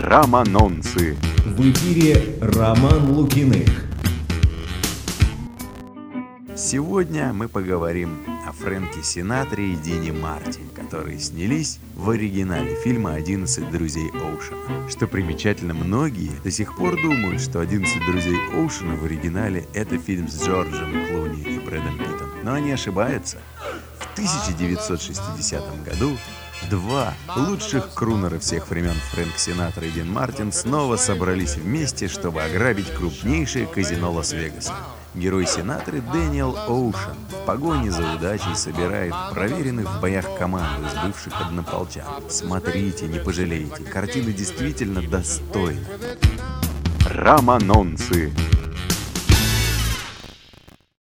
Романонцы. В эфире Роман Лукиных. Сегодня мы поговорим о Фрэнке Синатре и Дине Мартин, которые снялись в оригинале фильма «11 друзей Оушена». Что примечательно, многие до сих пор думают, что «11 друзей Оушена» в оригинале — это фильм с Джорджем Клуни и Брэдом Питтом. Но они ошибаются. В 1960 году Два лучших крунера всех времен Фрэнк Синатра и Дин Мартин снова собрались вместе, чтобы ограбить крупнейшее казино Лас-Вегаса. Герой Синатры Дэниел Оушен в погоне за удачей собирает проверенных в боях команду из бывших однополчан. Смотрите, не пожалеете, картина действительно достойна. Романонцы